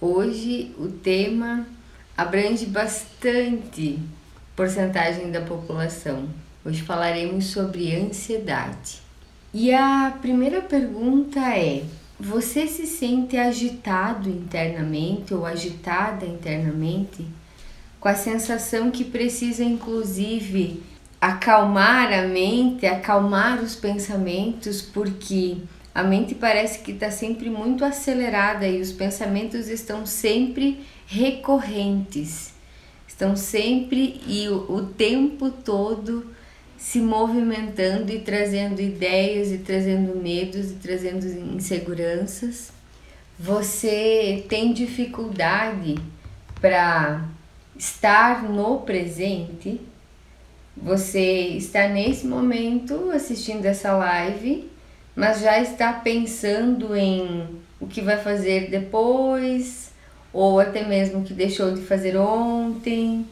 Hoje o tema abrange bastante porcentagem da população. Hoje falaremos sobre ansiedade. E a primeira pergunta é: você se sente agitado internamente ou agitada internamente? Com a sensação que precisa, inclusive, acalmar a mente, acalmar os pensamentos, porque a mente parece que está sempre muito acelerada e os pensamentos estão sempre recorrentes, estão sempre e o, o tempo todo se movimentando e trazendo ideias e trazendo medos e trazendo inseguranças. Você tem dificuldade para estar no presente. Você está nesse momento assistindo essa live mas já está pensando em o que vai fazer depois, ou até mesmo o que deixou de fazer ontem.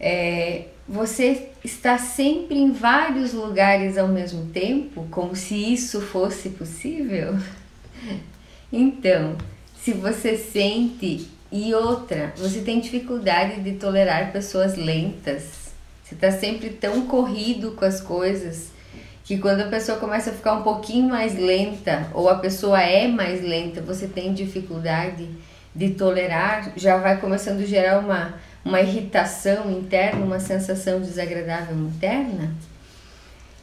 É, você está sempre em vários lugares ao mesmo tempo, como se isso fosse possível? Então, se você sente e outra, você tem dificuldade de tolerar pessoas lentas. Você está sempre tão corrido com as coisas que quando a pessoa começa a ficar um pouquinho mais lenta ou a pessoa é mais lenta, você tem dificuldade de tolerar, já vai começando a gerar uma, uma irritação interna, uma sensação desagradável interna.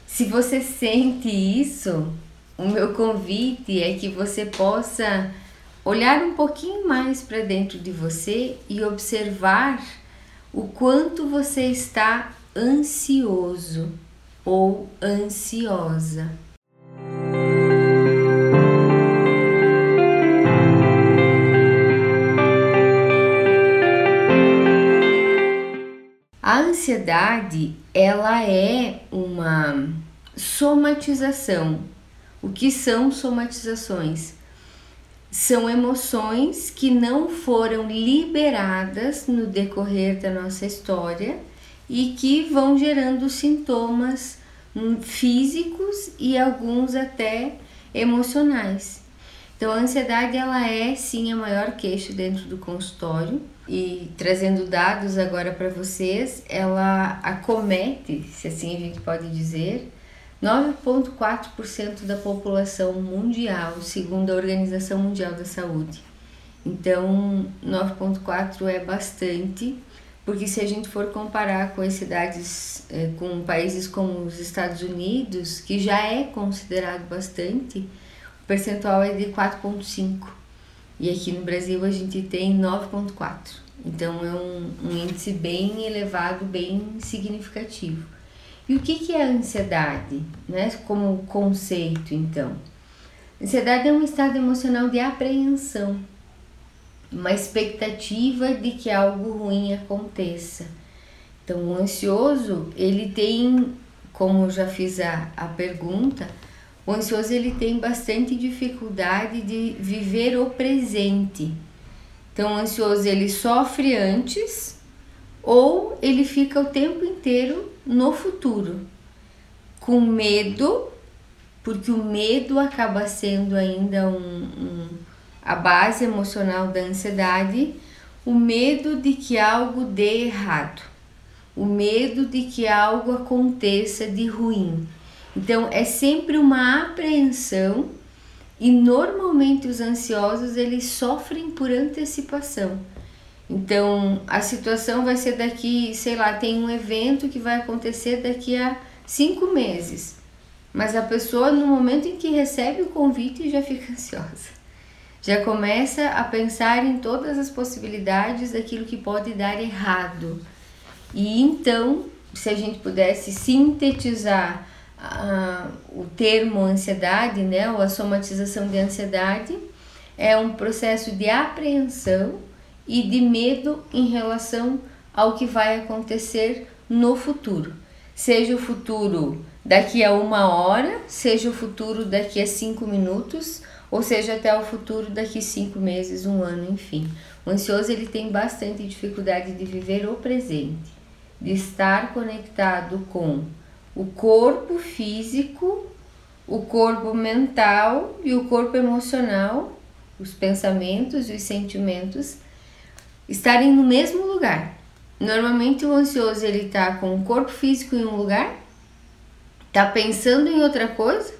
Se você sente isso, o meu convite é que você possa olhar um pouquinho mais para dentro de você e observar o quanto você está ansioso ou ansiosa. A ansiedade, ela é uma somatização. O que são somatizações? São emoções que não foram liberadas no decorrer da nossa história e que vão gerando sintomas hum, físicos e alguns até emocionais. Então, a ansiedade ela é sim a maior queixa dentro do consultório e trazendo dados agora para vocês, ela acomete, se assim a gente pode dizer, 9,4% da população mundial, segundo a Organização Mundial da Saúde. Então, 9,4 é bastante porque se a gente for comparar com as cidades, é, com países como os Estados Unidos, que já é considerado bastante, o percentual é de 4,5 e aqui no Brasil a gente tem 9,4. Então é um, um, índice bem elevado, bem significativo. E o que, que é a ansiedade, né? Como conceito, então? Ansiedade é um estado emocional de apreensão, uma expectativa de que algo ruim aconteça. Então, o ansioso, ele tem, como eu já fiz a, a pergunta, o ansioso ele tem bastante dificuldade de viver o presente. Então, o ansioso ele sofre antes ou ele fica o tempo inteiro no futuro, com medo, porque o medo acaba sendo ainda um, um a base emocional da ansiedade, o medo de que algo dê errado, o medo de que algo aconteça de ruim. Então é sempre uma apreensão e normalmente os ansiosos eles sofrem por antecipação. Então a situação vai ser daqui, sei lá, tem um evento que vai acontecer daqui a cinco meses, mas a pessoa no momento em que recebe o convite já fica ansiosa já começa a pensar em todas as possibilidades daquilo que pode dar errado. E então, se a gente pudesse sintetizar uh, o termo ansiedade, né, ou a somatização de ansiedade, é um processo de apreensão e de medo em relação ao que vai acontecer no futuro. Seja o futuro daqui a uma hora, seja o futuro daqui a cinco minutos, ou seja, até o futuro daqui cinco meses, um ano, enfim. O ansioso ele tem bastante dificuldade de viver o presente, de estar conectado com o corpo físico, o corpo mental e o corpo emocional os pensamentos e os sentimentos estarem no mesmo lugar. Normalmente o ansioso ele está com o corpo físico em um lugar, está pensando em outra coisa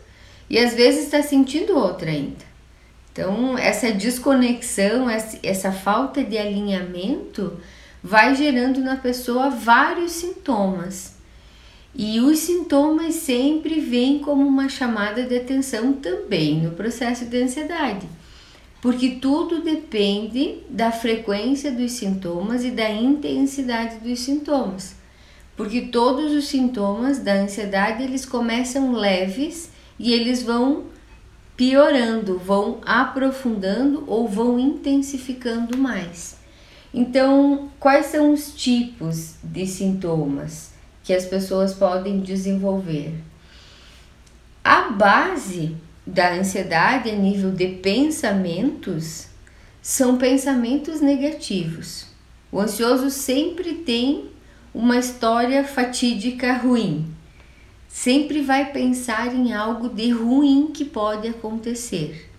e às vezes está sentindo outra ainda. Então essa desconexão, essa falta de alinhamento vai gerando na pessoa vários sintomas. E os sintomas sempre vêm como uma chamada de atenção também no processo de ansiedade porque tudo depende da frequência dos sintomas e da intensidade dos sintomas. Porque todos os sintomas da ansiedade eles começam leves e eles vão piorando, vão aprofundando ou vão intensificando mais. Então, quais são os tipos de sintomas que as pessoas podem desenvolver? A base da ansiedade a nível de pensamentos são pensamentos negativos. O ansioso sempre tem uma história fatídica ruim. Sempre vai pensar em algo de ruim que pode acontecer.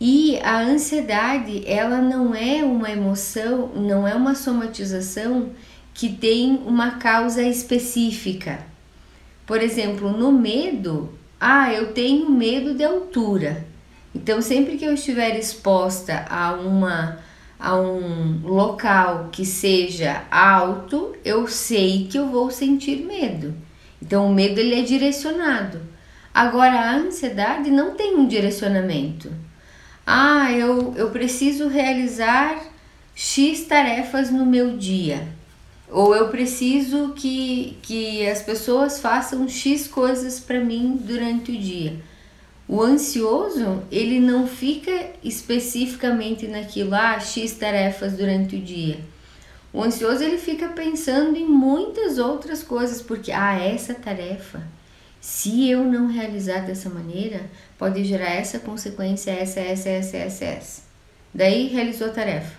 E a ansiedade, ela não é uma emoção, não é uma somatização que tem uma causa específica. Por exemplo, no medo, ah, eu tenho medo de altura. Então, sempre que eu estiver exposta a uma a um local que seja alto, eu sei que eu vou sentir medo. Então, o medo ele é direcionado. Agora, a ansiedade não tem um direcionamento. Ah, eu, eu preciso realizar X tarefas no meu dia. Ou eu preciso que, que as pessoas façam X coisas para mim durante o dia. O ansioso, ele não fica especificamente naquilo, ah, X tarefas durante o dia. O ansioso, ele fica pensando em muitas outras coisas, porque, ah, essa tarefa, se eu não realizar dessa maneira, pode gerar essa consequência, essa, essa, essa, essa, essa. Daí, realizou a tarefa.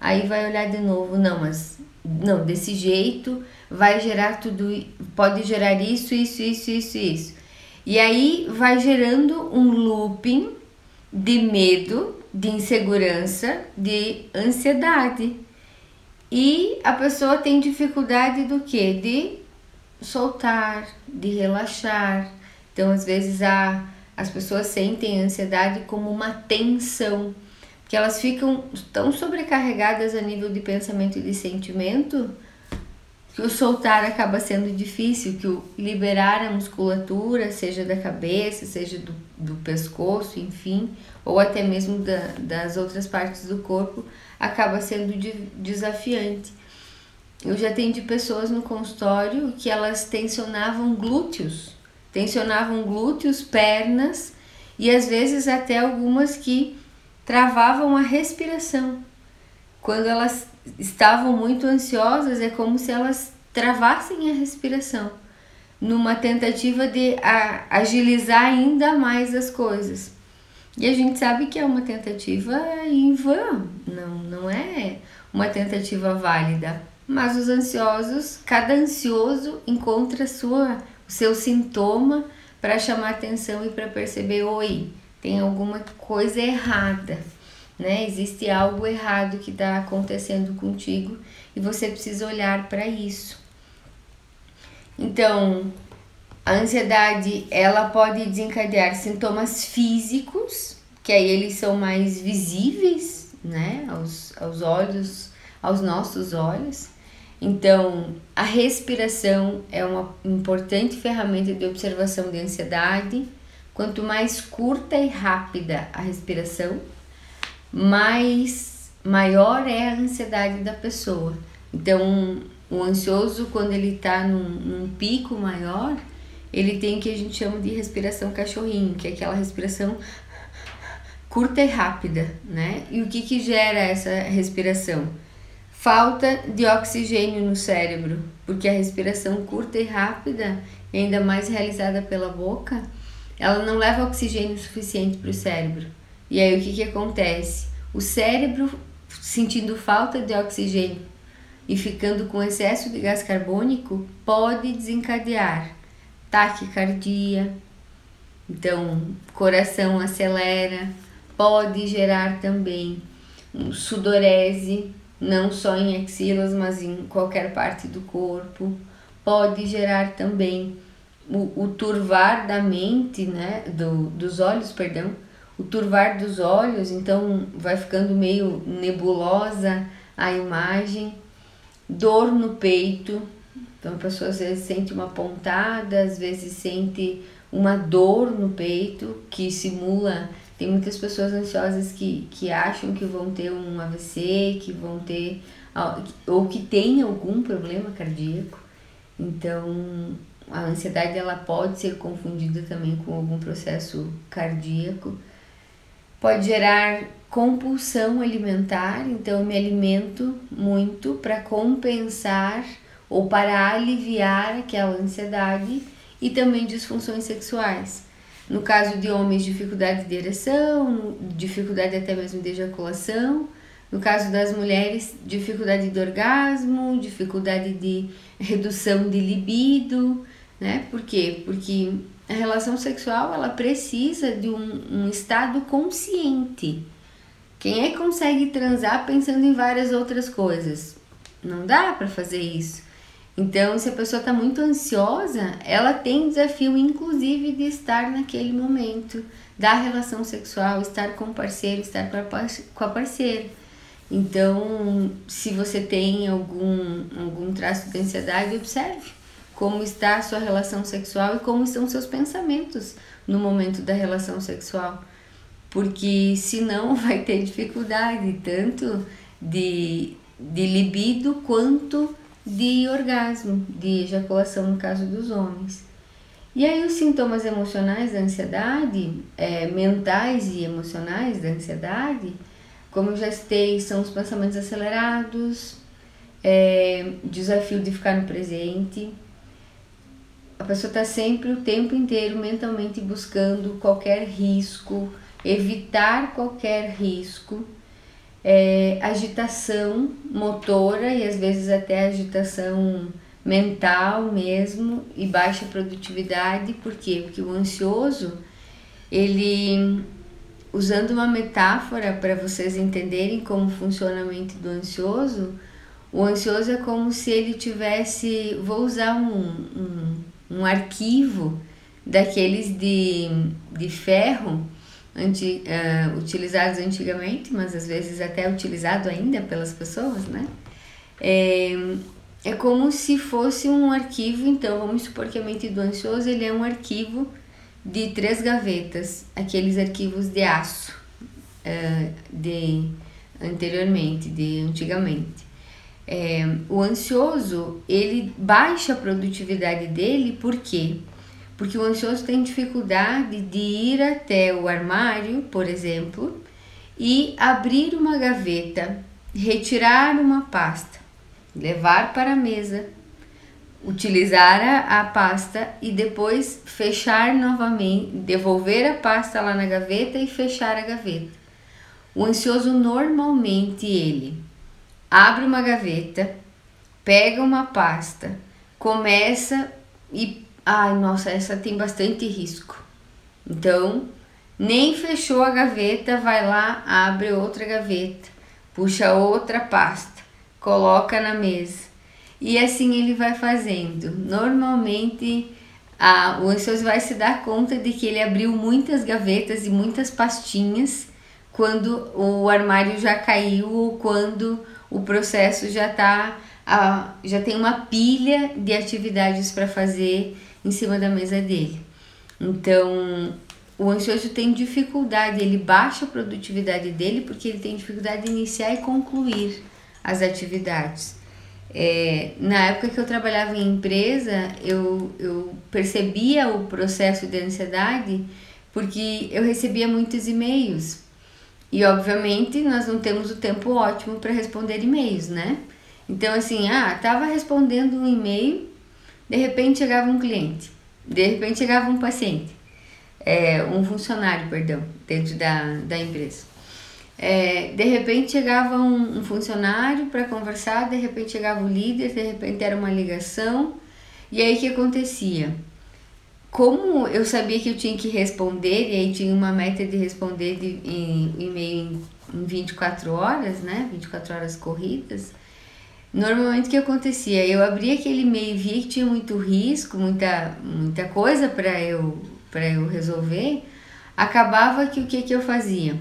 Aí vai olhar de novo, não, mas não, desse jeito vai gerar tudo, pode gerar isso, isso, isso, isso, isso. E aí vai gerando um looping de medo, de insegurança, de ansiedade. E a pessoa tem dificuldade do que? De soltar, de relaxar. Então, às vezes, a, as pessoas sentem a ansiedade como uma tensão que elas ficam tão sobrecarregadas a nível de pensamento e de sentimento que o soltar acaba sendo difícil, que o liberar a musculatura, seja da cabeça, seja do, do pescoço, enfim, ou até mesmo da, das outras partes do corpo, acaba sendo de, desafiante. Eu já atendi pessoas no consultório que elas tensionavam glúteos, tensionavam glúteos, pernas e às vezes até algumas que travavam a respiração. Quando elas estavam muito ansiosas, é como se elas travassem a respiração, numa tentativa de agilizar ainda mais as coisas. E a gente sabe que é uma tentativa em vão, não, não é uma tentativa válida. Mas os ansiosos, cada ansioso encontra sua, o seu sintoma para chamar atenção e para perceber: oi, tem alguma coisa errada, né? Existe algo errado que está acontecendo contigo e você precisa olhar para isso. Então, a ansiedade ela pode desencadear sintomas físicos, que aí eles são mais visíveis, né, aos, aos olhos, aos nossos olhos. Então, a respiração é uma importante ferramenta de observação de ansiedade Quanto mais curta e rápida a respiração, mais maior é a ansiedade da pessoa. Então, o ansioso, quando ele está num, num pico maior, ele tem o que a gente chama de respiração cachorrinho, que é aquela respiração curta e rápida, né? E o que que gera essa respiração? Falta de oxigênio no cérebro, porque a respiração curta e rápida, ainda mais realizada pela boca, ela não leva oxigênio suficiente para o cérebro. E aí o que, que acontece? O cérebro, sentindo falta de oxigênio e ficando com excesso de gás carbônico, pode desencadear taquicardia, então coração acelera, pode gerar também sudorese, não só em axilas, mas em qualquer parte do corpo. Pode gerar também o, o turvar da mente, né, do, dos olhos, perdão, o turvar dos olhos, então vai ficando meio nebulosa a imagem, dor no peito, então a pessoa às vezes sente uma pontada, às vezes sente uma dor no peito que simula. Tem muitas pessoas ansiosas que, que acham que vão ter um AVC, que vão ter ou que tem algum problema cardíaco. Então, a ansiedade ela pode ser confundida também com algum processo cardíaco pode gerar compulsão alimentar, então eu me alimento muito para compensar ou para aliviar aquela ansiedade e também disfunções sexuais. No caso de homens, dificuldade de ereção, dificuldade até mesmo de ejaculação. No caso das mulheres, dificuldade de orgasmo, dificuldade de redução de libido, né? Por quê? Porque a relação sexual ela precisa de um, um estado consciente. Quem é que consegue transar pensando em várias outras coisas? Não dá para fazer isso. Então, se a pessoa está muito ansiosa, ela tem desafio, inclusive, de estar naquele momento da relação sexual, estar com o parceiro, estar com a parceira. Então, se você tem algum, algum traço de ansiedade, observe como está a sua relação sexual e como estão seus pensamentos no momento da relação sexual. Porque senão vai ter dificuldade tanto de, de libido quanto de orgasmo, de ejaculação no caso dos homens. E aí os sintomas emocionais da ansiedade, é, mentais e emocionais da ansiedade, como eu já citei, são os pensamentos acelerados, é, desafio de ficar no presente, a pessoa está sempre o tempo inteiro mentalmente buscando qualquer risco, evitar qualquer risco, é, agitação motora e às vezes até agitação mental mesmo e baixa produtividade, por quê? Porque o ansioso, ele, usando uma metáfora para vocês entenderem como funciona a mente do ansioso, o ansioso é como se ele tivesse, vou usar um, um um arquivo daqueles de, de ferro anti, uh, utilizados antigamente, mas às vezes até utilizado ainda pelas pessoas, né? É, é como se fosse um arquivo, então vamos supor que a mente do ansioso ele é um arquivo de três gavetas, aqueles arquivos de aço uh, de anteriormente, de antigamente. É, o ansioso, ele baixa a produtividade dele, por quê? Porque o ansioso tem dificuldade de ir até o armário, por exemplo, e abrir uma gaveta, retirar uma pasta, levar para a mesa, utilizar a, a pasta e depois fechar novamente, devolver a pasta lá na gaveta e fechar a gaveta. O ansioso normalmente ele abre uma gaveta, pega uma pasta, começa e. Ai, nossa, essa tem bastante risco. Então, nem fechou a gaveta, vai lá, abre outra gaveta, puxa outra pasta, coloca na mesa. E assim ele vai fazendo. Normalmente, a, o ansioso vai se dar conta de que ele abriu muitas gavetas e muitas pastinhas quando o armário já caiu ou quando o processo já tá já tem uma pilha de atividades para fazer em cima da mesa dele. Então, o ansioso tem dificuldade, ele baixa a produtividade dele porque ele tem dificuldade de iniciar e concluir as atividades. É, na época que eu trabalhava em empresa, eu, eu percebia o processo de ansiedade porque eu recebia muitos e-mails e obviamente nós não temos o tempo ótimo para responder e-mails, né? Então assim, ah, tava respondendo um e-mail, de repente chegava um cliente, de repente chegava um paciente, é, um funcionário, perdão, dentro da, da empresa. É, de repente chegava um, um funcionário para conversar, de repente chegava o líder, de repente era uma ligação, e aí o que acontecia? como eu sabia que eu tinha que responder, e aí tinha uma meta de responder de, em e-mail em, em 24 horas, né? 24 horas corridas. Normalmente o que acontecia? Eu abria aquele e-mail e via que tinha muito risco, muita, muita coisa para eu, eu resolver. Acabava que o que, que eu fazia?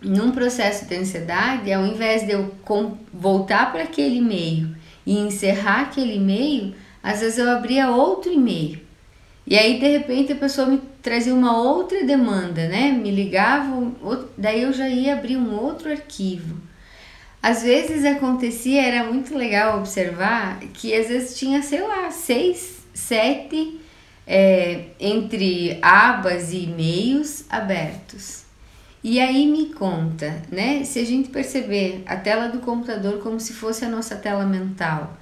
Num processo de ansiedade, ao invés de eu voltar para aquele e-mail e encerrar aquele e-mail, às vezes eu abria outro e-mail e aí, de repente, a pessoa me trazia uma outra demanda, né? Me ligava, daí eu já ia abrir um outro arquivo. Às vezes acontecia, era muito legal observar que às vezes tinha, sei lá, seis, sete é, entre abas e e-mails abertos. E aí me conta, né? Se a gente perceber a tela do computador como se fosse a nossa tela mental,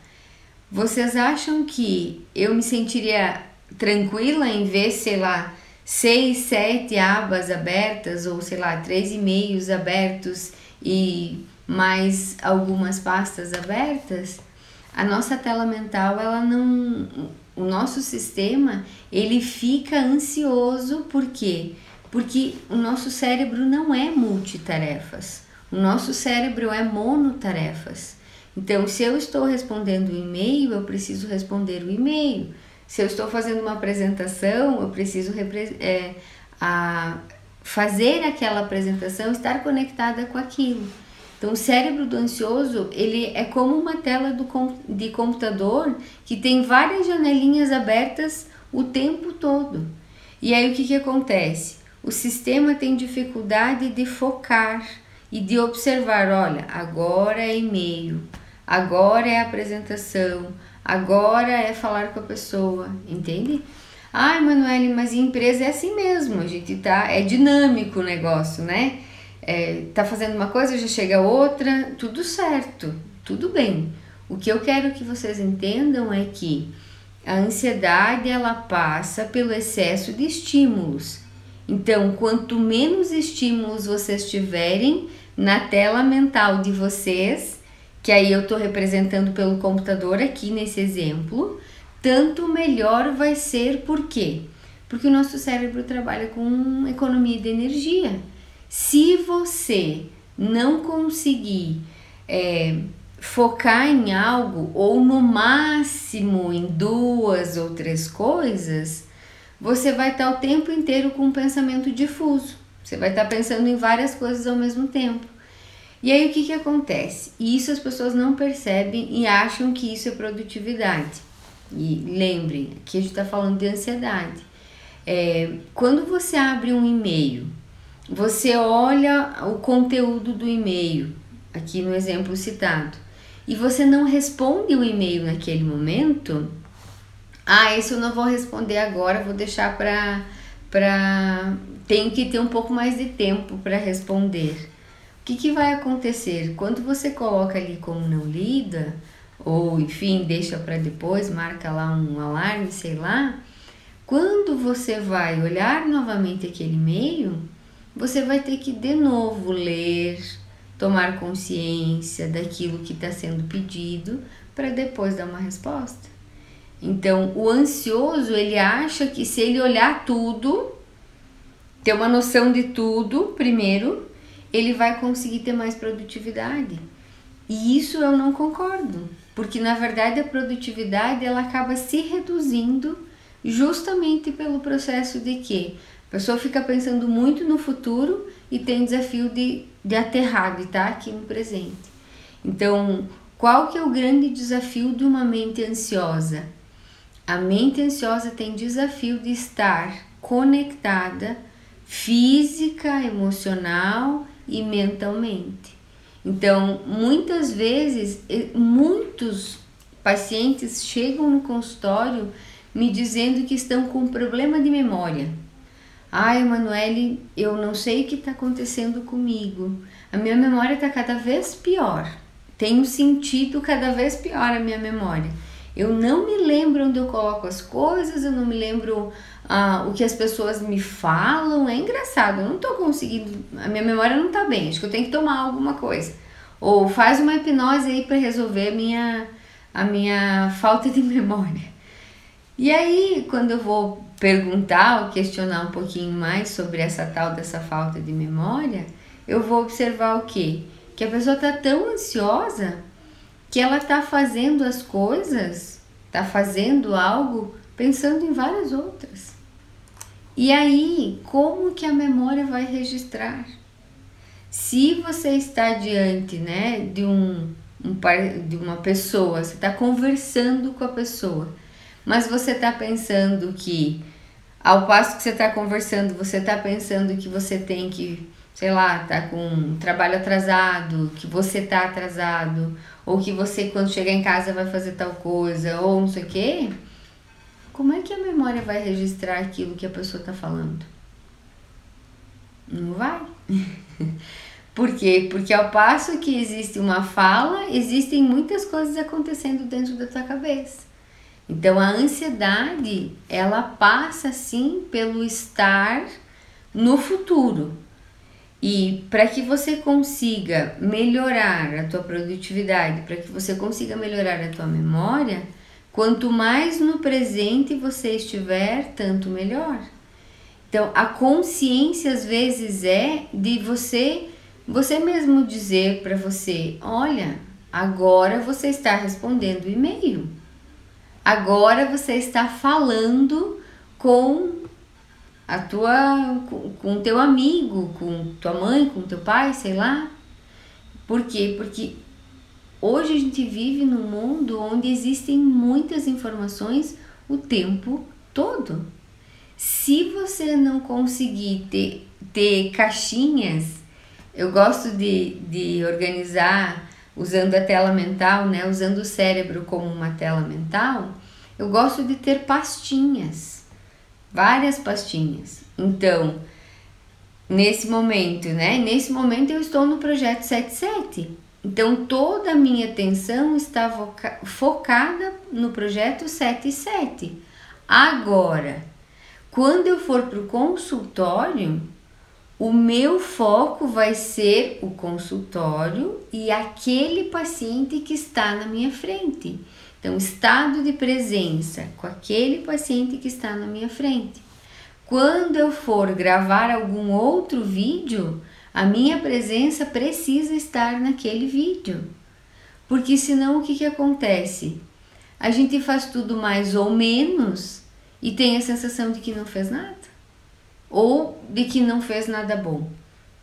vocês acham que eu me sentiria tranquila em ver, sei lá, seis, sete abas abertas ou sei lá, três e-mails abertos e mais algumas pastas abertas, a nossa tela mental, ela não o nosso sistema, ele fica ansioso por quê? Porque o nosso cérebro não é multitarefas. O nosso cérebro é monotarefas. Então, se eu estou respondendo o e-mail, eu preciso responder o e-mail. Se eu estou fazendo uma apresentação, eu preciso é, a fazer aquela apresentação, estar conectada com aquilo. Então, o cérebro do ansioso, ele é como uma tela do, de computador que tem várias janelinhas abertas o tempo todo. E aí, o que, que acontece? O sistema tem dificuldade de focar e de observar, olha, agora é e-mail, agora é apresentação, Agora é falar com a pessoa, entende? Ai, Manuele, mas em empresa é assim mesmo, a gente tá, é dinâmico o negócio, né? É, tá fazendo uma coisa, já chega outra, tudo certo, tudo bem. O que eu quero que vocês entendam é que a ansiedade ela passa pelo excesso de estímulos. Então, quanto menos estímulos vocês tiverem na tela mental de vocês, que aí eu estou representando pelo computador aqui nesse exemplo, tanto melhor vai ser por quê? Porque o nosso cérebro trabalha com economia de energia. Se você não conseguir é, focar em algo, ou no máximo em duas ou três coisas, você vai estar o tempo inteiro com um pensamento difuso. Você vai estar pensando em várias coisas ao mesmo tempo. E aí o que, que acontece? Isso as pessoas não percebem e acham que isso é produtividade. E lembrem, aqui a gente está falando de ansiedade. É, quando você abre um e-mail, você olha o conteúdo do e-mail, aqui no exemplo citado, e você não responde o e-mail naquele momento, ah, esse eu não vou responder agora, vou deixar para. Pra... Tenho que ter um pouco mais de tempo para responder que, que vai acontecer? Quando você coloca ali como não lida, ou enfim, deixa para depois, marca lá um alarme, sei lá, quando você vai olhar novamente aquele e-mail, você vai ter que de novo ler, tomar consciência daquilo que está sendo pedido para depois dar uma resposta. Então, o ansioso ele acha que se ele olhar tudo, ter uma noção de tudo primeiro, ele vai conseguir ter mais produtividade. E isso eu não concordo, porque na verdade a produtividade ela acaba se reduzindo justamente pelo processo de que a pessoa fica pensando muito no futuro e tem desafio de, de aterrar, de estar aqui no presente. Então, qual que é o grande desafio de uma mente ansiosa? A mente ansiosa tem desafio de estar conectada física, emocional e mentalmente. Então, muitas vezes, muitos pacientes chegam no consultório me dizendo que estão com problema de memória. Ai, Emanuele, eu não sei o que está acontecendo comigo. A minha memória está cada vez pior. Tenho sentido cada vez pior a minha memória. Eu não me lembro onde eu coloco as coisas, eu não me lembro ah, o que as pessoas me falam. É engraçado, eu não tô conseguindo, a minha memória não tá bem, acho que eu tenho que tomar alguma coisa. Ou faz uma hipnose aí para resolver a minha, a minha falta de memória. E aí, quando eu vou perguntar ou questionar um pouquinho mais sobre essa tal dessa falta de memória, eu vou observar o quê? Que a pessoa está tão ansiosa que ela está fazendo as coisas, está fazendo algo pensando em várias outras. E aí, como que a memória vai registrar? Se você está diante né, de, um, um de uma pessoa, você está conversando com a pessoa, mas você está pensando que, ao passo que você está conversando, você está pensando que você tem que, sei lá, tá com um trabalho atrasado, que você tá atrasado, ou que você quando chegar em casa vai fazer tal coisa, ou não sei o quê, como é que a memória vai registrar aquilo que a pessoa está falando? Não vai. Por quê? Porque ao passo que existe uma fala, existem muitas coisas acontecendo dentro da tua cabeça. Então a ansiedade, ela passa sim pelo estar no futuro. E para que você consiga melhorar a tua produtividade, para que você consiga melhorar a tua memória, quanto mais no presente você estiver, tanto melhor. Então, a consciência às vezes é de você você mesmo dizer para você, olha, agora você está respondendo e-mail. Agora você está falando com a tua com o teu amigo, com tua mãe, com teu pai, sei lá. Por quê? Porque hoje a gente vive num mundo onde existem muitas informações o tempo todo. Se você não conseguir ter, ter caixinhas, eu gosto de, de organizar usando a tela mental, né, usando o cérebro como uma tela mental, eu gosto de ter pastinhas, várias pastinhas. Então, nesse momento, né, nesse momento eu estou no projeto 77. Então, toda a minha atenção está focada no projeto 77. Agora, quando eu for para o consultório, o meu foco vai ser o consultório e aquele paciente que está na minha frente. Então, estado de presença com aquele paciente que está na minha frente. Quando eu for gravar algum outro vídeo, a minha presença precisa estar naquele vídeo. Porque senão o que, que acontece? A gente faz tudo mais ou menos e tem a sensação de que não fez nada ou de que não fez nada bom.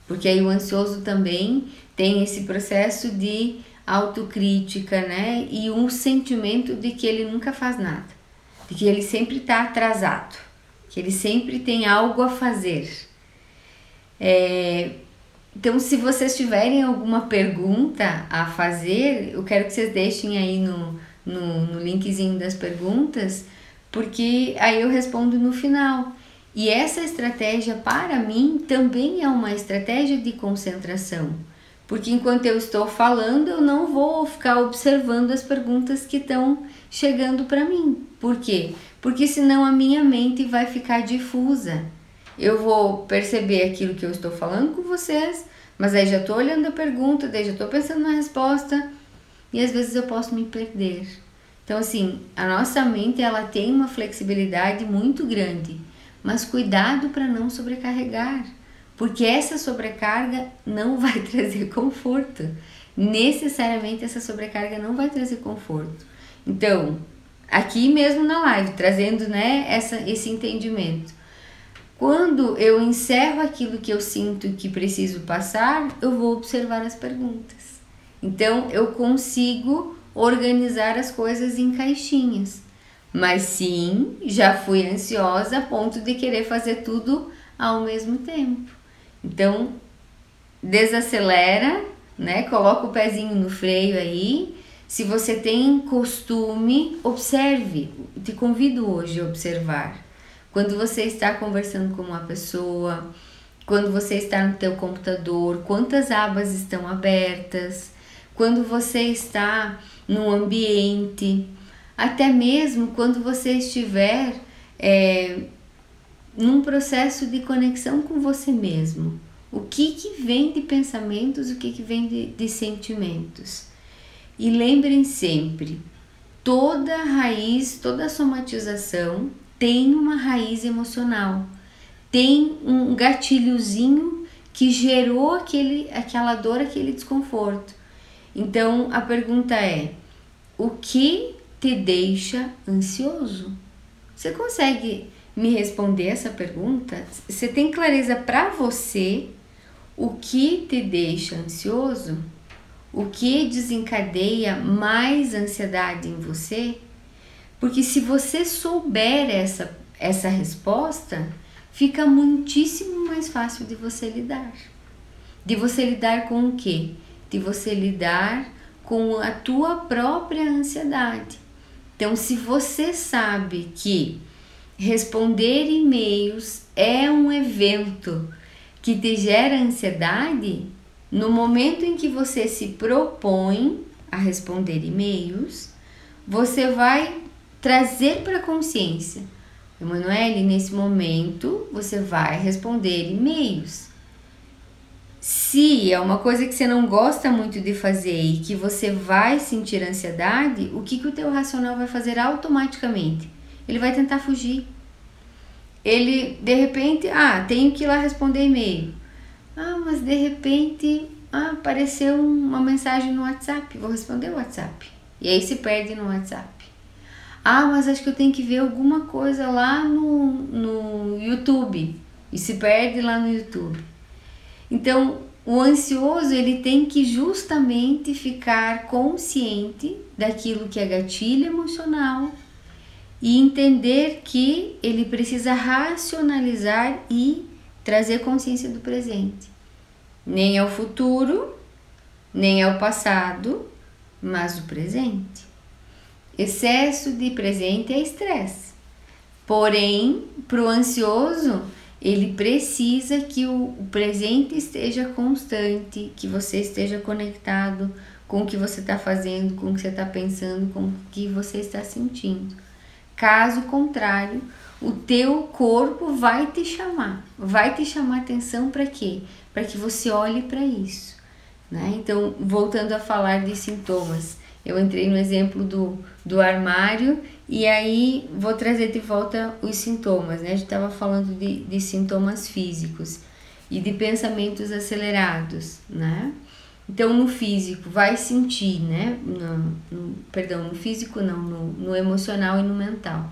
Porque aí o ansioso também tem esse processo de autocrítica, né? E um sentimento de que ele nunca faz nada, de que ele sempre está atrasado, que ele sempre tem algo a fazer. É, então, se vocês tiverem alguma pergunta a fazer, eu quero que vocês deixem aí no, no, no linkzinho das perguntas, porque aí eu respondo no final. E essa estratégia, para mim, também é uma estratégia de concentração, porque enquanto eu estou falando, eu não vou ficar observando as perguntas que estão chegando para mim. Por quê? Porque senão a minha mente vai ficar difusa. Eu vou perceber aquilo que eu estou falando com vocês, mas aí já estou olhando a pergunta, daí já estou pensando na resposta e às vezes eu posso me perder. Então, assim, a nossa mente ela tem uma flexibilidade muito grande mas cuidado para não sobrecarregar, porque essa sobrecarga não vai trazer conforto. Necessariamente essa sobrecarga não vai trazer conforto. Então, aqui mesmo na live, trazendo né, essa, esse entendimento. Quando eu encerro aquilo que eu sinto que preciso passar, eu vou observar as perguntas. Então, eu consigo organizar as coisas em caixinhas. Mas sim, já fui ansiosa a ponto de querer fazer tudo ao mesmo tempo. Então, desacelera, né? Coloca o pezinho no freio aí. Se você tem costume, observe. Te convido hoje a observar. Quando você está conversando com uma pessoa, quando você está no teu computador, quantas abas estão abertas, quando você está no ambiente, até mesmo quando você estiver é, num processo de conexão com você mesmo. O que, que vem de pensamentos, o que, que vem de, de sentimentos. E lembrem sempre, toda raiz, toda somatização tem uma raiz emocional, tem um gatilhozinho que gerou aquele, aquela dor, aquele desconforto. Então a pergunta é: o que te deixa ansioso? Você consegue me responder essa pergunta? Você tem clareza para você o que te deixa ansioso? O que desencadeia mais ansiedade em você? Porque se você souber essa, essa resposta, fica muitíssimo mais fácil de você lidar. De você lidar com o quê? De você lidar com a tua própria ansiedade. Então, se você sabe que responder e-mails é um evento que te gera ansiedade, no momento em que você se propõe a responder e-mails, você vai trazer para a consciência. Emanuele, nesse momento você vai responder e-mails. Se é uma coisa que você não gosta muito de fazer e que você vai sentir ansiedade, o que, que o teu racional vai fazer automaticamente? Ele vai tentar fugir. Ele, de repente, ah, tenho que ir lá responder e-mail. Ah, mas de repente ah, apareceu uma mensagem no WhatsApp, vou responder o WhatsApp. E aí se perde no WhatsApp. Ah, mas acho que eu tenho que ver alguma coisa lá no, no YouTube. E se perde lá no YouTube. Então, o ansioso ele tem que justamente ficar consciente daquilo que é gatilho emocional e entender que ele precisa racionalizar e trazer consciência do presente. Nem ao futuro, nem ao passado, mas o presente. Excesso de presente é estresse. Porém, para o ansioso, ele precisa que o presente esteja constante, que você esteja conectado com o que você está fazendo, com o que você está pensando, com o que você está sentindo. Caso contrário, o teu corpo vai te chamar, vai te chamar atenção para quê? Para que você olhe para isso. Né? Então, voltando a falar de sintomas, eu entrei no exemplo do, do armário e aí vou trazer de volta os sintomas. Né? A gente estava falando de, de sintomas físicos e de pensamentos acelerados. Né? Então, no físico, vai sentir, né? No, no, perdão, no físico não, no, no emocional e no mental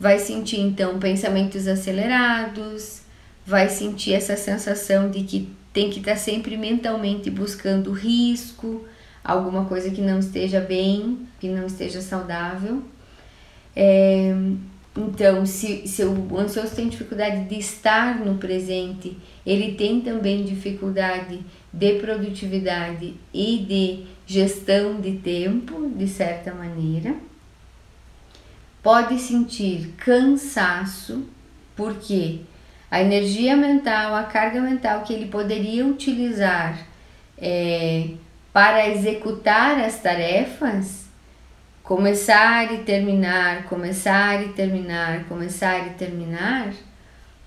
vai sentir então pensamentos acelerados, vai sentir essa sensação de que tem que estar tá sempre mentalmente buscando risco, alguma coisa que não esteja bem, que não esteja saudável. É, então, se, se o ansioso tem dificuldade de estar no presente, ele tem também dificuldade de produtividade e de gestão de tempo, de certa maneira. Pode sentir cansaço, porque a energia mental, a carga mental que ele poderia utilizar é, para executar as tarefas, começar e terminar, começar e terminar, começar e terminar,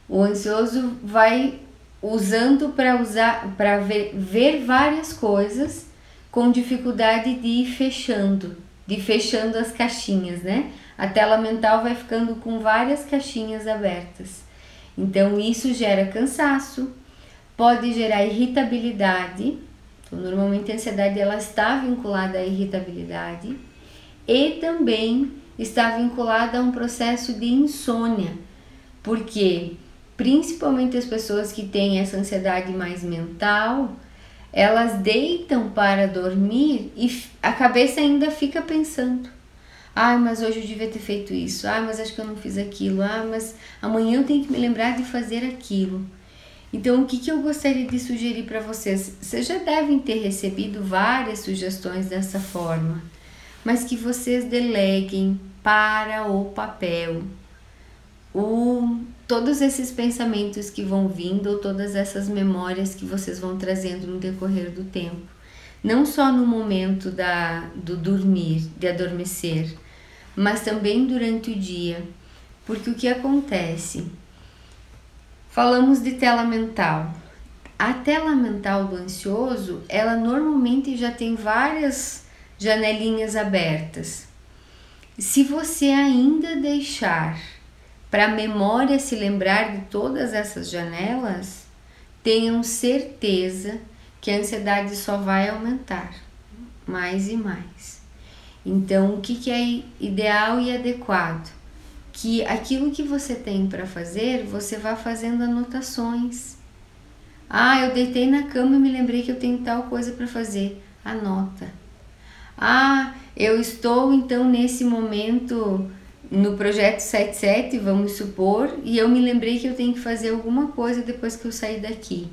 o ansioso vai usando para usar para ver, ver várias coisas com dificuldade de ir fechando, de fechando as caixinhas, né? a tela mental vai ficando com várias caixinhas abertas. Então isso gera cansaço, pode gerar irritabilidade. Então, normalmente a ansiedade ela está vinculada à irritabilidade e também está vinculada a um processo de insônia, porque principalmente as pessoas que têm essa ansiedade mais mental, elas deitam para dormir e a cabeça ainda fica pensando. Ai, mas hoje eu devia ter feito isso. Ah, mas acho que eu não fiz aquilo. Ah, mas amanhã eu tenho que me lembrar de fazer aquilo. Então, o que, que eu gostaria de sugerir para vocês? Vocês já devem ter recebido várias sugestões dessa forma, mas que vocês deleguem para o papel o, todos esses pensamentos que vão vindo ou todas essas memórias que vocês vão trazendo no decorrer do tempo. Não só no momento da, do dormir, de adormecer, mas também durante o dia. Porque o que acontece? Falamos de tela mental. A tela mental do ansioso, ela normalmente já tem várias janelinhas abertas. Se você ainda deixar para a memória se lembrar de todas essas janelas, tenham certeza que a ansiedade só vai aumentar mais e mais. Então, o que, que é ideal e adequado? Que aquilo que você tem para fazer, você vá fazendo anotações. Ah, eu deitei na cama e me lembrei que eu tenho tal coisa para fazer. Anota. Ah, eu estou então nesse momento no projeto 77, vamos supor, e eu me lembrei que eu tenho que fazer alguma coisa depois que eu sair daqui.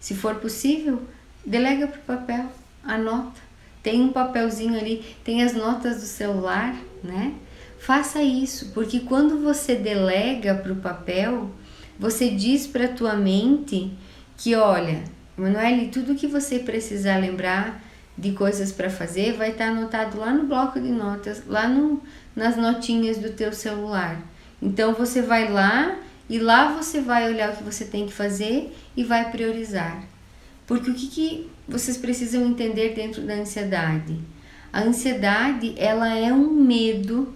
Se for possível, delega para o papel, anota. Tem um papelzinho ali, tem as notas do celular, né? Faça isso, porque quando você delega para o papel, você diz para a tua mente que, olha, Manuele, tudo que você precisar lembrar de coisas para fazer vai estar tá anotado lá no bloco de notas, lá no, nas notinhas do teu celular. Então você vai lá e lá você vai olhar o que você tem que fazer e vai priorizar. Porque o que, que vocês precisam entender dentro da ansiedade? A ansiedade, ela é um medo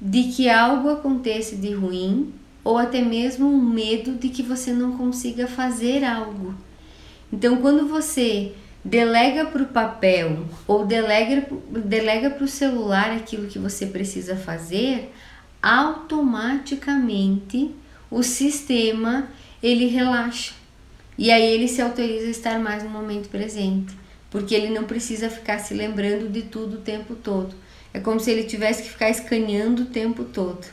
de que algo aconteça de ruim ou até mesmo um medo de que você não consiga fazer algo. Então, quando você delega para o papel ou delega, delega para o celular aquilo que você precisa fazer, automaticamente o sistema ele relaxa. E aí ele se autoriza a estar mais no momento presente, porque ele não precisa ficar se lembrando de tudo o tempo todo. É como se ele tivesse que ficar escaneando o tempo todo.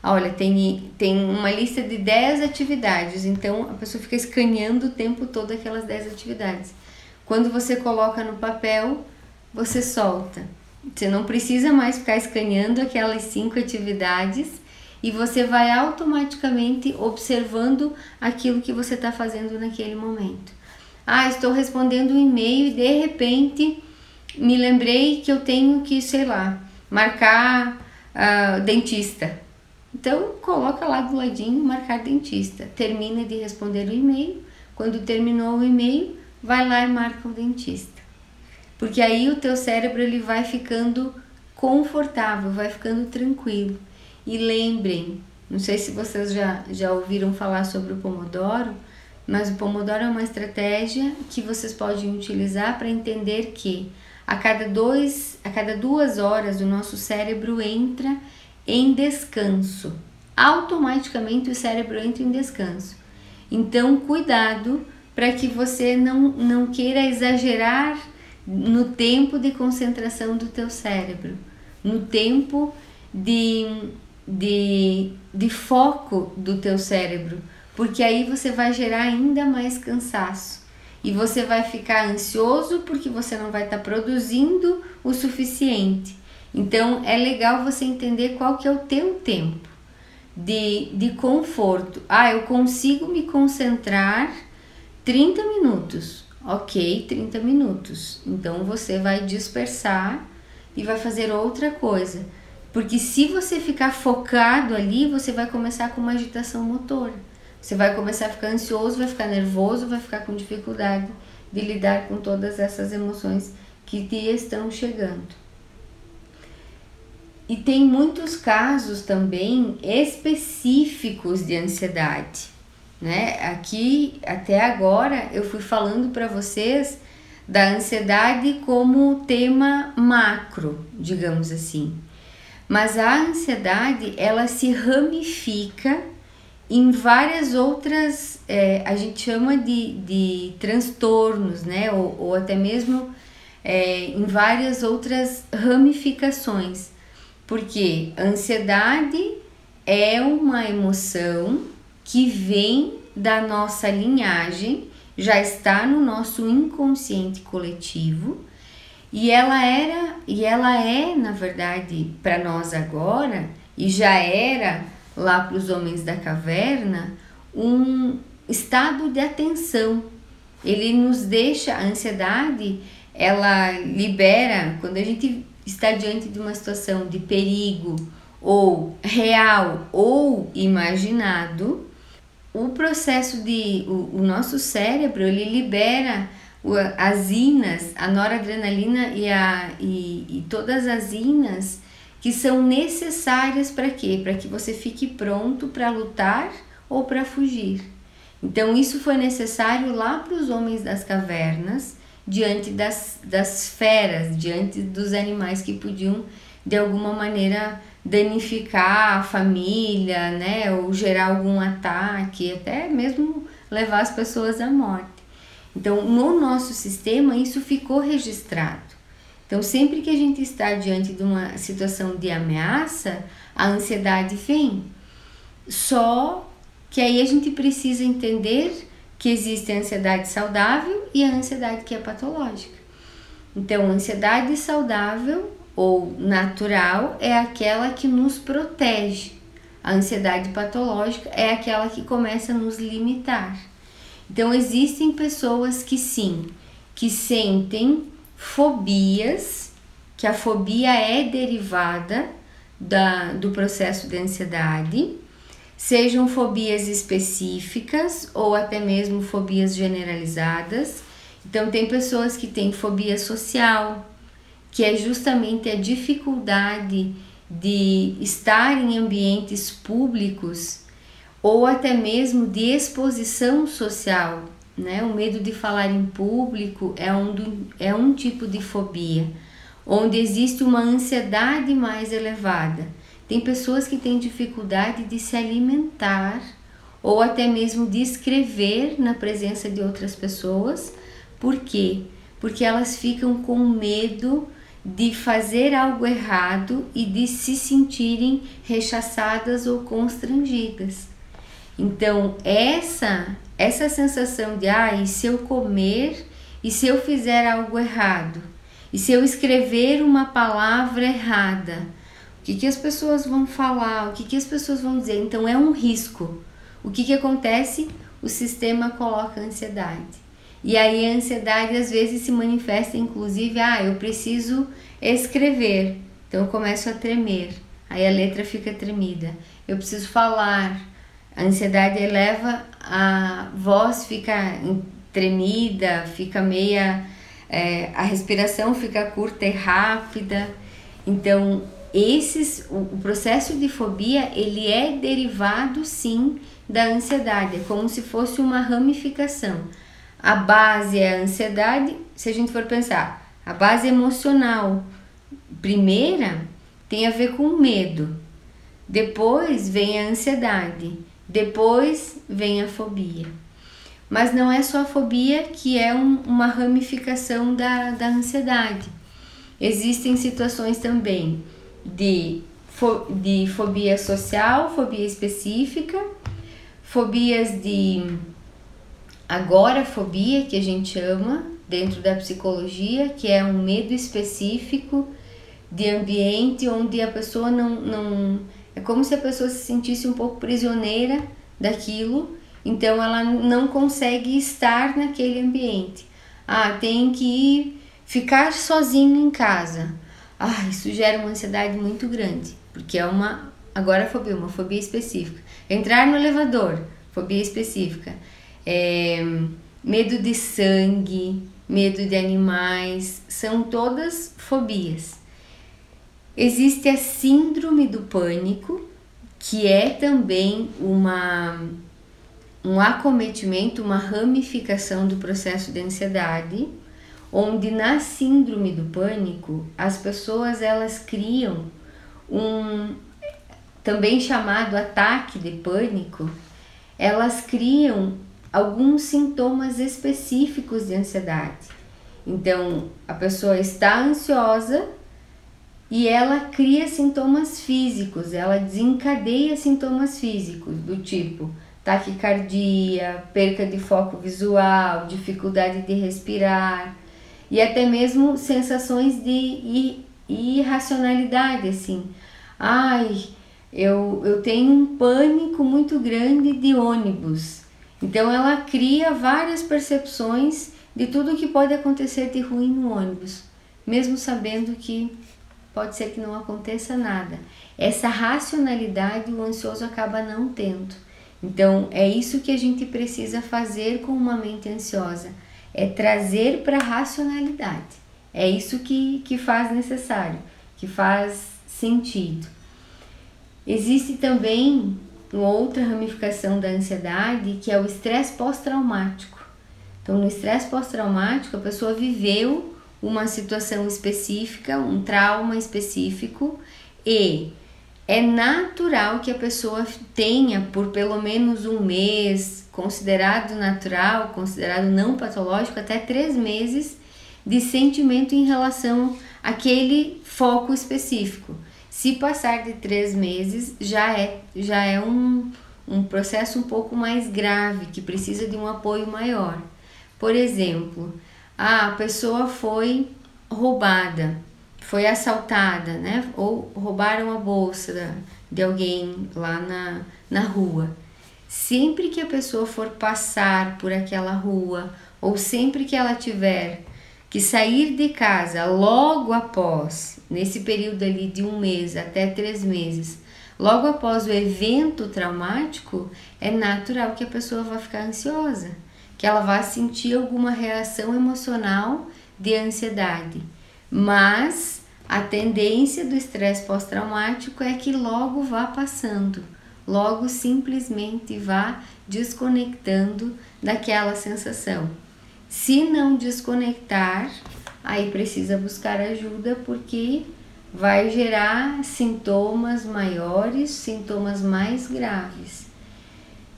Ah, olha, tem, tem uma lista de 10 atividades, então a pessoa fica escaneando o tempo todo aquelas 10 atividades. Quando você coloca no papel, você solta. Você não precisa mais ficar escaneando aquelas cinco atividades e você vai automaticamente observando aquilo que você está fazendo naquele momento. Ah, estou respondendo um e-mail e de repente me lembrei que eu tenho que, sei lá, marcar uh, dentista. Então coloca lá do ladinho marcar dentista. Termina de responder o e-mail. Quando terminou o e-mail, vai lá e marca o dentista. Porque aí o teu cérebro ele vai ficando confortável, vai ficando tranquilo. E lembrem, não sei se vocês já, já ouviram falar sobre o Pomodoro, mas o Pomodoro é uma estratégia que vocês podem utilizar para entender que a cada, dois, a cada duas horas o nosso cérebro entra em descanso. Automaticamente o cérebro entra em descanso. Então, cuidado para que você não, não queira exagerar no tempo de concentração do teu cérebro, no tempo de, de, de foco do teu cérebro, porque aí você vai gerar ainda mais cansaço e você vai ficar ansioso porque você não vai estar tá produzindo o suficiente. Então é legal você entender qual que é o teu tempo de, de conforto. Ah, eu consigo me concentrar 30 minutos. Ok, 30 minutos. Então você vai dispersar e vai fazer outra coisa. Porque se você ficar focado ali, você vai começar com uma agitação motora. Você vai começar a ficar ansioso, vai ficar nervoso, vai ficar com dificuldade de lidar com todas essas emoções que te estão chegando. E tem muitos casos também específicos de ansiedade né? Aqui até agora eu fui falando para vocês da ansiedade como tema macro, digamos assim. Mas a ansiedade ela se ramifica em várias outras, é, a gente chama de, de transtornos, né? Ou, ou até mesmo é, em várias outras ramificações. Porque a ansiedade é uma emoção que vem da nossa linhagem, já está no nosso inconsciente coletivo, e ela era e ela é, na verdade, para nós agora e já era lá para os homens da caverna um estado de atenção. Ele nos deixa a ansiedade, ela libera quando a gente está diante de uma situação de perigo ou real ou imaginado, o processo de o, o nosso cérebro ele libera as inas, a noradrenalina e, a, e, e todas as inas que são necessárias para quê? Para que você fique pronto para lutar ou para fugir. Então, isso foi necessário lá para os homens das cavernas, diante das, das feras, diante dos animais que podiam, de alguma maneira, danificar a família, né, ou gerar algum ataque, até mesmo levar as pessoas à morte. Então, no nosso sistema, isso ficou registrado. Então, sempre que a gente está diante de uma situação de ameaça, a ansiedade vem. Só que aí a gente precisa entender que existe a ansiedade saudável e a ansiedade que é patológica. Então, a ansiedade saudável ou natural é aquela que nos protege. A ansiedade patológica é aquela que começa a nos limitar. Então existem pessoas que sim, que sentem fobias, que a fobia é derivada da, do processo de ansiedade, sejam fobias específicas ou até mesmo fobias generalizadas. Então tem pessoas que têm fobia social, que é justamente a dificuldade de estar em ambientes públicos ou até mesmo de exposição social. Né? O medo de falar em público é um, do, é um tipo de fobia, onde existe uma ansiedade mais elevada. Tem pessoas que têm dificuldade de se alimentar ou até mesmo de escrever na presença de outras pessoas. Por quê? Porque elas ficam com medo de fazer algo errado e de se sentirem rechaçadas ou constrangidas. Então, essa essa sensação de ah, e se eu comer e se eu fizer algo errado? E se eu escrever uma palavra errada? O que, que as pessoas vão falar? O que, que as pessoas vão dizer? Então é um risco. O que, que acontece? O sistema coloca ansiedade. E aí a ansiedade às vezes se manifesta, inclusive, ah, eu preciso escrever, então eu começo a tremer, aí a letra fica tremida. Eu preciso falar, a ansiedade eleva, a voz fica tremida, fica meia, é, a respiração fica curta e rápida. Então, esses, o, o processo de fobia, ele é derivado sim da ansiedade, é como se fosse uma ramificação a base é a ansiedade, se a gente for pensar, a base emocional primeira tem a ver com medo. Depois vem a ansiedade, depois vem a fobia. Mas não é só a fobia que é um, uma ramificação da, da ansiedade. Existem situações também de, fo, de fobia social, fobia específica, fobias de agorafobia, que a gente chama dentro da psicologia, que é um medo específico de ambiente onde a pessoa não, não. É como se a pessoa se sentisse um pouco prisioneira daquilo, então ela não consegue estar naquele ambiente. Ah, tem que ir ficar sozinho em casa. Ah, isso gera uma ansiedade muito grande, porque é uma agorafobia, uma fobia específica. Entrar no elevador, fobia específica é, medo de sangue, medo de animais, são todas fobias. Existe a síndrome do pânico, que é também uma um acometimento, uma ramificação do processo de ansiedade, onde na síndrome do pânico as pessoas elas criam um também chamado ataque de pânico, elas criam alguns sintomas específicos de ansiedade. Então, a pessoa está ansiosa e ela cria sintomas físicos, ela desencadeia sintomas físicos do tipo taquicardia, perca de foco visual, dificuldade de respirar e até mesmo sensações de irracionalidade, assim. Ai, eu, eu tenho um pânico muito grande de ônibus. Então ela cria várias percepções de tudo o que pode acontecer de ruim no ônibus, mesmo sabendo que pode ser que não aconteça nada. Essa racionalidade o ansioso acaba não tendo. Então é isso que a gente precisa fazer com uma mente ansiosa, é trazer para a racionalidade. É isso que, que faz necessário, que faz sentido. Existe também outra ramificação da ansiedade que é o estresse pós-traumático. Então, no estresse pós-traumático, a pessoa viveu uma situação específica, um trauma específico e é natural que a pessoa tenha por pelo menos um mês, considerado natural, considerado não patológico, até três meses de sentimento em relação àquele foco específico. Se passar de três meses, já é, já é um, um processo um pouco mais grave, que precisa de um apoio maior. Por exemplo, a pessoa foi roubada, foi assaltada, né? Ou roubaram a bolsa de alguém lá na, na rua. Sempre que a pessoa for passar por aquela rua, ou sempre que ela tiver que sair de casa logo após, nesse período ali de um mês até três meses, logo após o evento traumático, é natural que a pessoa vá ficar ansiosa, que ela vá sentir alguma reação emocional de ansiedade. Mas a tendência do estresse pós-traumático é que logo vá passando, logo simplesmente vá desconectando daquela sensação. Se não desconectar, aí precisa buscar ajuda porque vai gerar sintomas maiores, sintomas mais graves.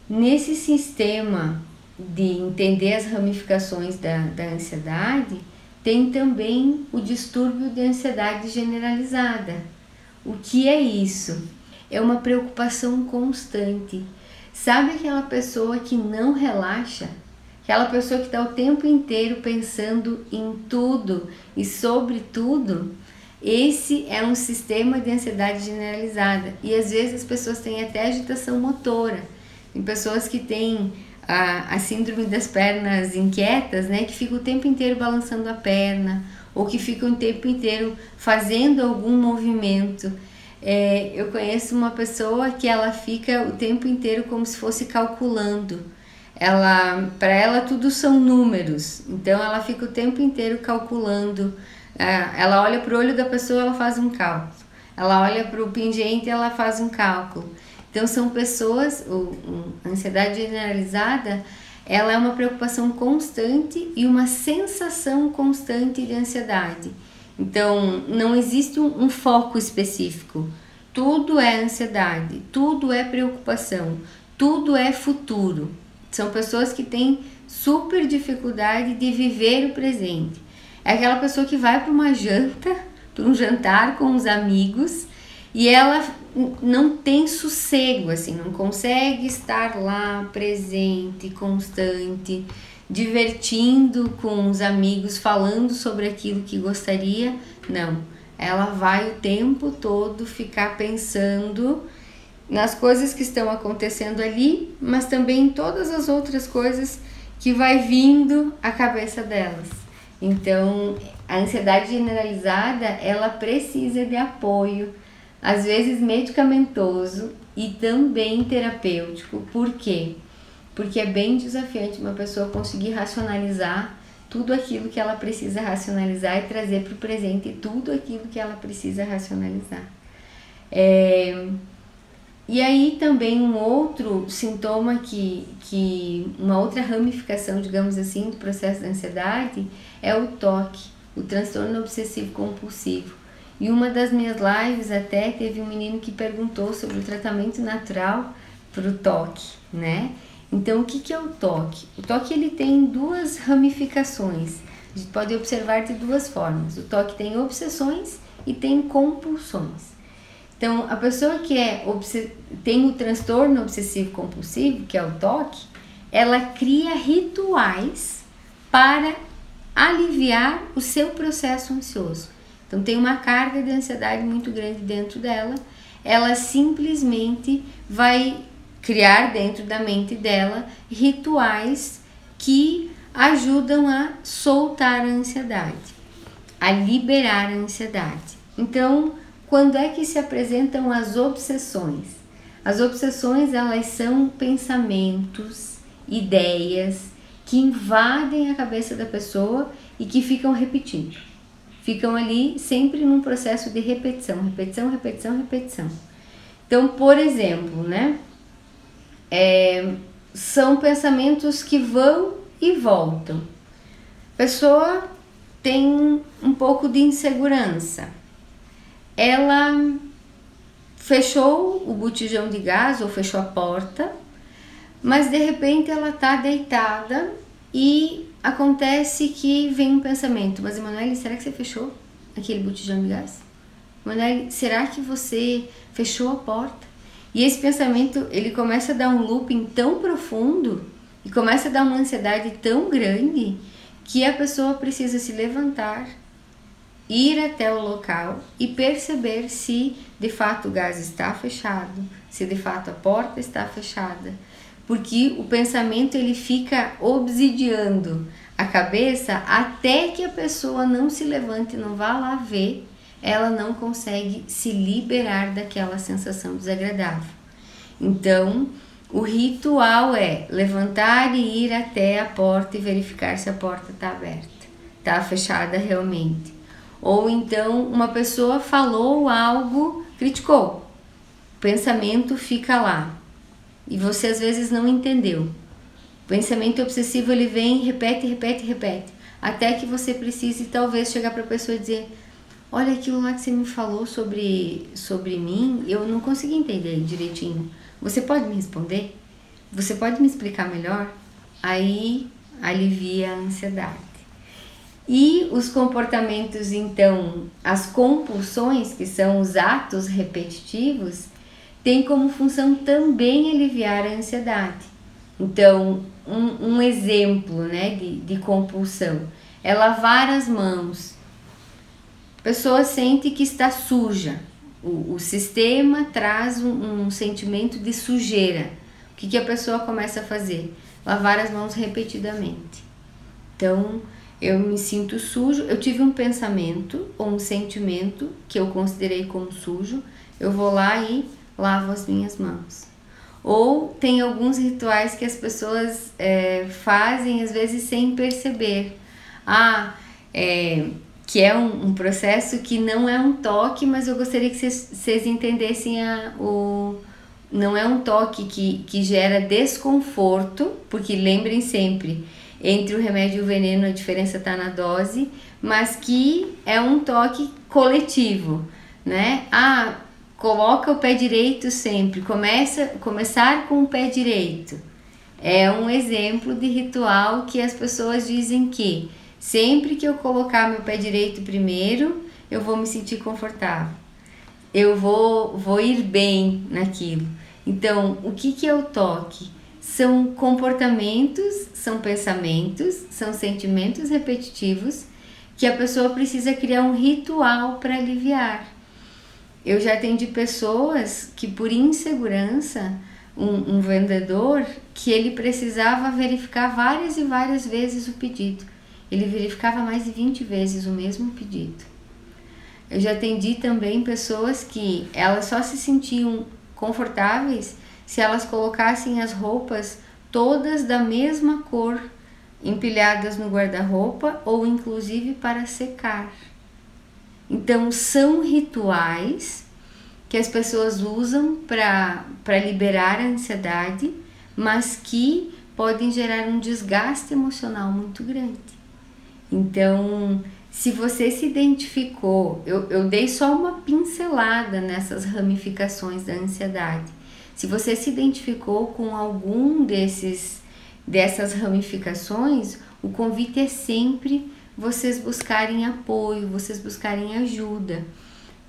Nesse sistema de entender as ramificações da, da ansiedade, tem também o distúrbio de ansiedade generalizada. O que é isso? É uma preocupação constante. Sabe aquela pessoa que não relaxa? Aquela pessoa que está o tempo inteiro pensando em tudo e sobre tudo, esse é um sistema de ansiedade generalizada. E às vezes as pessoas têm até agitação motora. Tem pessoas que têm a, a síndrome das pernas inquietas, né, que ficam o tempo inteiro balançando a perna, ou que ficam o tempo inteiro fazendo algum movimento. É, eu conheço uma pessoa que ela fica o tempo inteiro como se fosse calculando ela para ela tudo são números. Então ela fica o tempo inteiro calculando. É, ela olha para o olho da pessoa ela faz um cálculo. Ela olha para o pingente ela faz um cálculo. Então são pessoas o, a ansiedade generalizada ela é uma preocupação constante e uma sensação constante de ansiedade. Então não existe um, um foco específico. Tudo é ansiedade tudo é preocupação tudo é futuro são pessoas que têm super dificuldade de viver o presente. É aquela pessoa que vai para uma janta, para um jantar com os amigos e ela não tem sossego, assim, não consegue estar lá presente, constante, divertindo com os amigos, falando sobre aquilo que gostaria. Não, ela vai o tempo todo ficar pensando nas coisas que estão acontecendo ali, mas também em todas as outras coisas que vai vindo à cabeça delas. Então, a ansiedade generalizada, ela precisa de apoio, às vezes medicamentoso e também terapêutico. Por quê? Porque é bem desafiante uma pessoa conseguir racionalizar tudo aquilo que ela precisa racionalizar e trazer para o presente tudo aquilo que ela precisa racionalizar. É, e aí também um outro sintoma que, que uma outra ramificação, digamos assim, do processo da ansiedade é o toque, o transtorno obsessivo compulsivo. E uma das minhas lives até teve um menino que perguntou sobre o tratamento natural para o toque, né? Então o que, que é o toque? O toque ele tem duas ramificações. A gente pode observar de duas formas. O toque tem obsessões e tem compulsões. Então, a pessoa que é tem o transtorno obsessivo compulsivo, que é o TOC, ela cria rituais para aliviar o seu processo ansioso. Então, tem uma carga de ansiedade muito grande dentro dela, ela simplesmente vai criar dentro da mente dela rituais que ajudam a soltar a ansiedade, a liberar a ansiedade. Então, quando é que se apresentam as obsessões? As obsessões elas são pensamentos, ideias que invadem a cabeça da pessoa e que ficam repetindo. ficam ali sempre num processo de repetição, repetição, repetição, repetição. Então, por exemplo, né? É, são pensamentos que vão e voltam. A pessoa tem um pouco de insegurança. Ela fechou o botijão de gás ou fechou a porta, mas de repente ela está deitada e acontece que vem um pensamento: Mas Emanuele, será que você fechou aquele botijão de gás? Emanuele, será que você fechou a porta? E esse pensamento ele começa a dar um looping tão profundo e começa a dar uma ansiedade tão grande que a pessoa precisa se levantar, ir até o local e perceber se de fato o gás está fechado, se de fato a porta está fechada, porque o pensamento ele fica obsidiando a cabeça até que a pessoa não se levante, não vá lá ver, ela não consegue se liberar daquela sensação desagradável. Então, o ritual é levantar e ir até a porta e verificar se a porta está aberta, está fechada realmente. Ou então uma pessoa falou algo, criticou, o pensamento fica lá e você às vezes não entendeu. O pensamento obsessivo ele vem, repete, repete, repete, até que você precise talvez chegar para a pessoa e dizer: Olha aquilo lá que você me falou sobre, sobre mim, eu não consegui entender direitinho você pode me responder? Você pode me explicar melhor? Aí alivia a ansiedade. E os comportamentos, então, as compulsões, que são os atos repetitivos, têm como função também aliviar a ansiedade. Então, um, um exemplo né, de, de compulsão é lavar as mãos. A pessoa sente que está suja, o, o sistema traz um, um, sentimento de sujeira. O que, que a pessoa começa a fazer? Lavar as mãos repetidamente. Então, eu me sinto sujo, eu tive um pensamento ou um sentimento que eu considerei como sujo, eu vou lá e lavo as minhas mãos. Ou tem alguns rituais que as pessoas é, fazem às vezes sem perceber. Ah, é, que é um, um, processo que não é um toque, mas eu gostaria que vocês entendessem a, o. Não é um toque que, que gera desconforto, porque lembrem sempre, entre o remédio e o veneno a diferença está na dose, mas que é um toque coletivo, né? Ah, coloca o pé direito sempre, começa começar com o pé direito. É um exemplo de ritual que as pessoas dizem que Sempre que eu colocar meu pé direito primeiro, eu vou me sentir confortável. Eu vou, vou ir bem naquilo. Então, o que, que é o toque? São comportamentos, são pensamentos, são sentimentos repetitivos que a pessoa precisa criar um ritual para aliviar. Eu já atendi pessoas que, por insegurança, um, um vendedor que ele precisava verificar várias e várias vezes o pedido ele verificava mais de 20 vezes o mesmo pedido. Eu já atendi também pessoas que elas só se sentiam confortáveis se elas colocassem as roupas todas da mesma cor empilhadas no guarda-roupa ou inclusive para secar. Então são rituais que as pessoas usam para liberar a ansiedade, mas que podem gerar um desgaste emocional muito grande. Então, se você se identificou, eu, eu dei só uma pincelada nessas ramificações da ansiedade. Se você se identificou com algum desses dessas ramificações, o convite é sempre vocês buscarem apoio, vocês buscarem ajuda.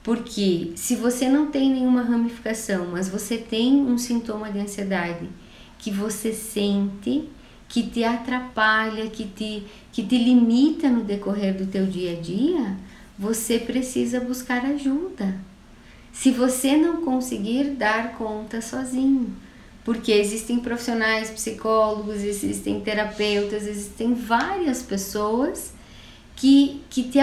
Porque se você não tem nenhuma ramificação, mas você tem um sintoma de ansiedade que você sente que te atrapalha, que te, que te limita no decorrer do teu dia a dia, você precisa buscar ajuda. Se você não conseguir dar conta sozinho, porque existem profissionais, psicólogos, existem terapeutas, existem várias pessoas que, que te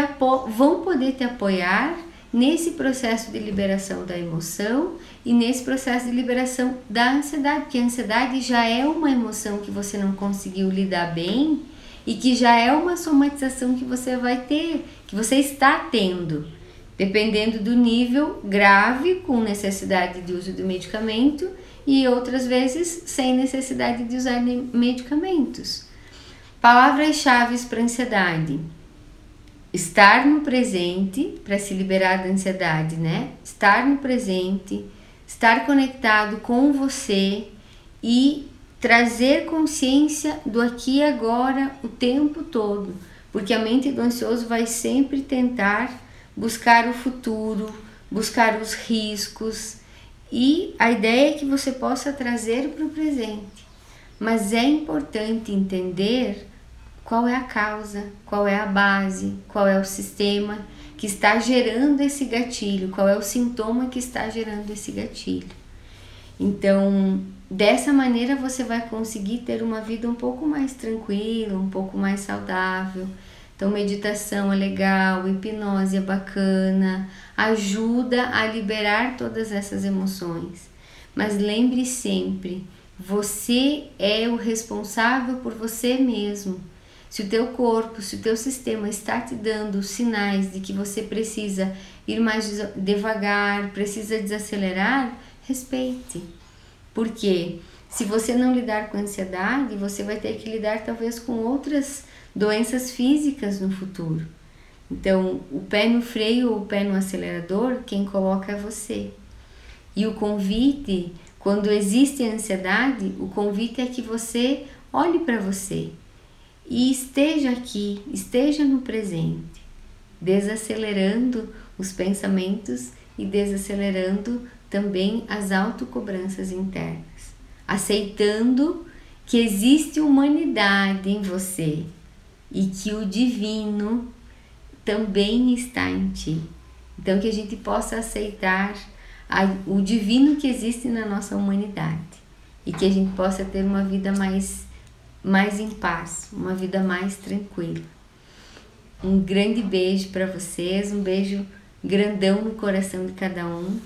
vão poder te apoiar nesse processo de liberação da emoção e nesse processo de liberação da ansiedade, porque a ansiedade já é uma emoção que você não conseguiu lidar bem e que já é uma somatização que você vai ter que você está tendo, dependendo do nível grave, com necessidade de uso de medicamento e outras vezes sem necessidade de usar medicamentos. Palavras-chave para ansiedade: estar no presente para se liberar da ansiedade, né? Estar no presente, estar conectado com você e trazer consciência do aqui e agora o tempo todo, porque a mente do ansioso vai sempre tentar buscar o futuro, buscar os riscos e a ideia é que você possa trazer para o presente. Mas é importante entender qual é a causa, qual é a base, qual é o sistema que está gerando esse gatilho, qual é o sintoma que está gerando esse gatilho. Então, dessa maneira você vai conseguir ter uma vida um pouco mais tranquila, um pouco mais saudável. Então, meditação é legal, hipnose é bacana, ajuda a liberar todas essas emoções. Mas lembre sempre, você é o responsável por você mesmo. Se o teu corpo, se o teu sistema está te dando sinais de que você precisa ir mais devagar, precisa desacelerar, respeite. Porque se você não lidar com ansiedade, você vai ter que lidar talvez com outras doenças físicas no futuro. Então, o pé no freio ou o pé no acelerador, quem coloca é você. E o convite, quando existe ansiedade, o convite é que você olhe para você, e esteja aqui, esteja no presente, desacelerando os pensamentos e desacelerando também as autocobranças internas, aceitando que existe humanidade em você e que o divino também está em ti. Então que a gente possa aceitar a, o divino que existe na nossa humanidade e que a gente possa ter uma vida mais mais em paz, uma vida mais tranquila. Um grande beijo para vocês, um beijo grandão no coração de cada um